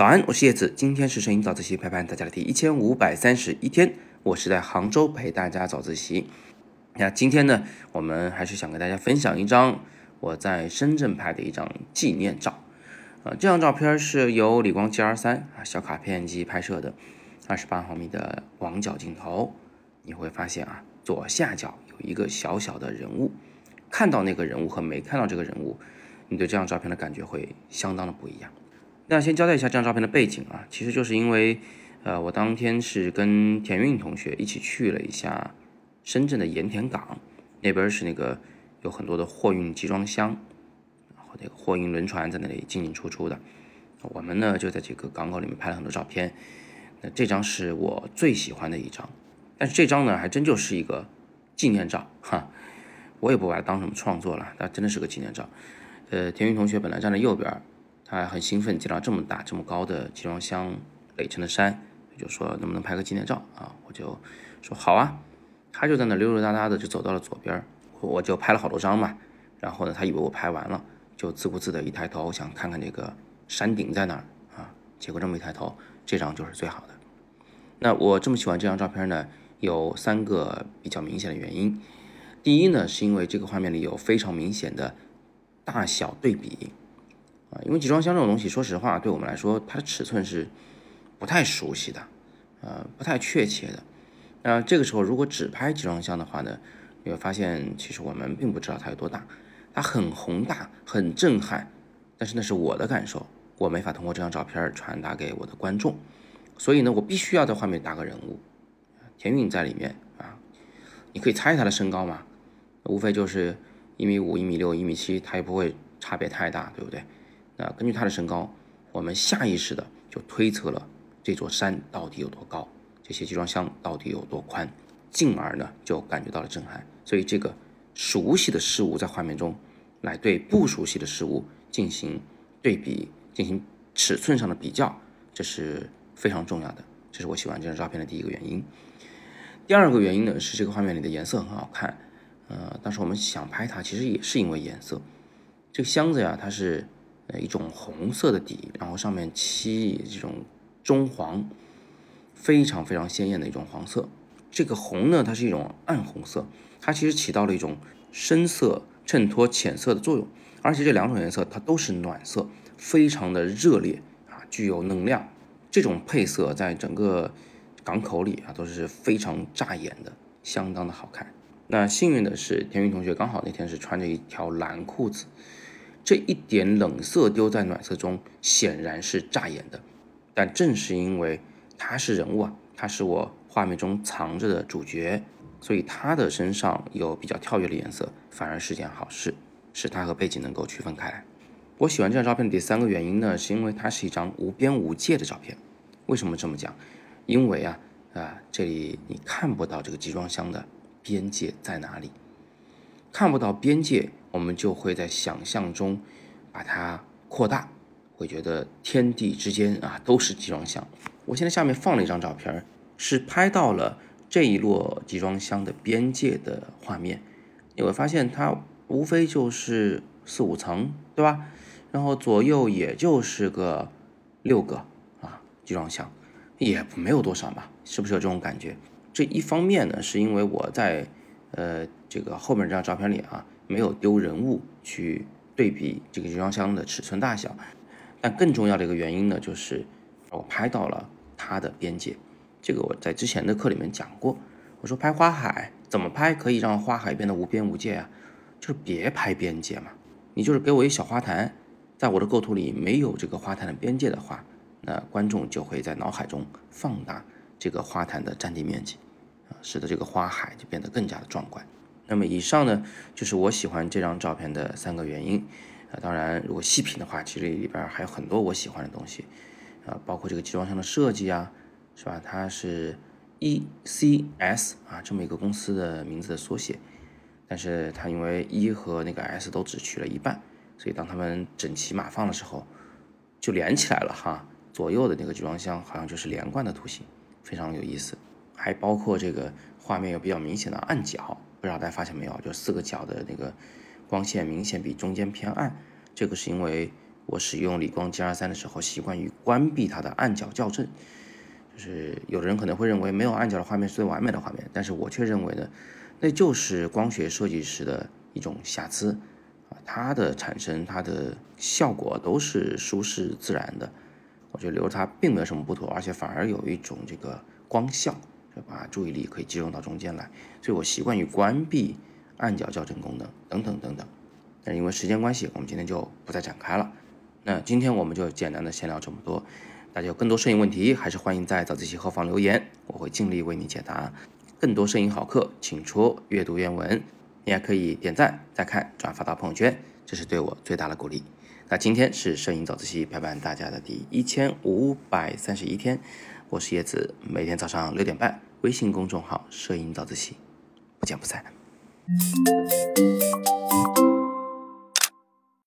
早安，我是叶子，今天是摄影早自习陪伴大家的第一千五百三十一天，我是在杭州陪大家早自习。那今天呢，我们还是想跟大家分享一张我在深圳拍的一张纪念照。呃，这张照片是由理光 G R 三啊小卡片机拍摄的，二十八毫米的广角镜头。你会发现啊，左下角有一个小小的人物，看到那个人物和没看到这个人物，你对这张照片的感觉会相当的不一样。那先交代一下这张照片的背景啊，其实就是因为，呃，我当天是跟田运同学一起去了一下深圳的盐田港，那边是那个有很多的货运集装箱，然后那个货运轮船在那里进进出出的，我们呢就在这个港口里面拍了很多照片。那这张是我最喜欢的一张，但是这张呢还真就是一个纪念照哈，我也不把它当什么创作了，它真的是个纪念照。呃，田运同学本来站在右边。他很兴奋，见到这么大、这么高的集装箱垒成的山，就说能不能拍个纪念照啊？我就说好啊。他就在那溜溜达达的就走到了左边，我就拍了好多张嘛。然后呢，他以为我拍完了，就自顾自的一抬头想看看这个山顶在哪儿啊。结果这么一抬头，这张就是最好的。那我这么喜欢这张照片呢，有三个比较明显的原因。第一呢，是因为这个画面里有非常明显的大小对比。啊，因为集装箱这种东西，说实话，对我们来说，它的尺寸是不太熟悉的，呃，不太确切的。那这个时候，如果只拍集装箱的话呢，你会发现，其实我们并不知道它有多大。它很宏大，很震撼，但是那是我的感受，我没法通过这张照片传达给我的观众。所以呢，我必须要在画面搭个人物，田运在里面啊。你可以猜他的身高嘛？无非就是一米五、一米六、一米七，他也不会差别太大，对不对？那根据他的身高，我们下意识的就推测了这座山到底有多高，这些集装箱到底有多宽，进而呢就感觉到了震撼。所以这个熟悉的事物在画面中来对不熟悉的事物进行对比，进行尺寸上的比较，这是非常重要的。这是我喜欢这张照片的第一个原因。第二个原因呢是这个画面里的颜色很好看，呃，当时我们想拍它，其实也是因为颜色。这个箱子呀，它是。一种红色的底，然后上面漆这种棕黄，非常非常鲜艳的一种黄色。这个红呢，它是一种暗红色，它其实起到了一种深色衬托浅色的作用。而且这两种颜色它都是暖色，非常的热烈啊，具有能量。这种配色在整个港口里啊都是非常扎眼的，相当的好看。那幸运的是，田云同学刚好那天是穿着一条蓝裤子。这一点冷色丢在暖色中，显然是扎眼的。但正是因为他是人物啊，他是我画面中藏着的主角，所以他的身上有比较跳跃的颜色，反而是件好事，使他和背景能够区分开来。我喜欢这张照片的第三个原因呢，是因为它是一张无边无界的照片。为什么这么讲？因为啊啊，这里你看不到这个集装箱的边界在哪里，看不到边界。我们就会在想象中把它扩大，会觉得天地之间啊都是集装箱。我现在下面放了一张照片，是拍到了这一摞集装箱的边界的画面。你会发现它无非就是四五层，对吧？然后左右也就是个六个啊集装箱，也没有多少嘛，是不是有这种感觉？这一方面呢，是因为我在呃这个后面这张照片里啊。没有丢人物去对比这个集装箱的尺寸大小，但更重要的一个原因呢，就是我拍到了它的边界。这个我在之前的课里面讲过，我说拍花海怎么拍可以让花海变得无边无界啊？就是别拍边界嘛，你就是给我一小花坛，在我的构图里没有这个花坛的边界的话，那观众就会在脑海中放大这个花坛的占地面积，使得这个花海就变得更加的壮观。那么以上呢，就是我喜欢这张照片的三个原因啊。当然，如果细品的话，其实里边还有很多我喜欢的东西啊，包括这个集装箱的设计啊，是吧？它是 E C S 啊这么一个公司的名字的缩写，但是它因为 E 和那个 S 都只取了一半，所以当它们整齐码放的时候，就连起来了哈。左右的那个集装箱好像就是连贯的图形，非常有意思。还包括这个画面有比较明显的暗角。不知道大家发现没有，就四个角的那个光线明显比中间偏暗，这个是因为我使用理光 G 二三的时候，习惯于关闭它的暗角校正。就是有的人可能会认为没有暗角的画面是最完美的画面，但是我却认为呢，那就是光学设计师的一种瑕疵啊，它的产生它的效果都是舒适自然的。我觉得留着它并没有什么不妥，而且反而有一种这个光效，把注意力可以集中到中间来。所以我习惯于关闭暗角校正功能等等等等。但是因为时间关系，我们今天就不再展开了。那今天我们就简单的先聊这么多。大家有更多摄影问题，还是欢迎在早自习后方留言，我会尽力为你解答。更多摄影好课，请戳阅读原文。你还可以点赞、再看、转发到朋友圈，这是对我最大的鼓励。那今天是摄影早自习陪伴大家的第一千五百三十一天，我是叶子，每天早上六点半，微信公众号“摄影早自习”，不见不散。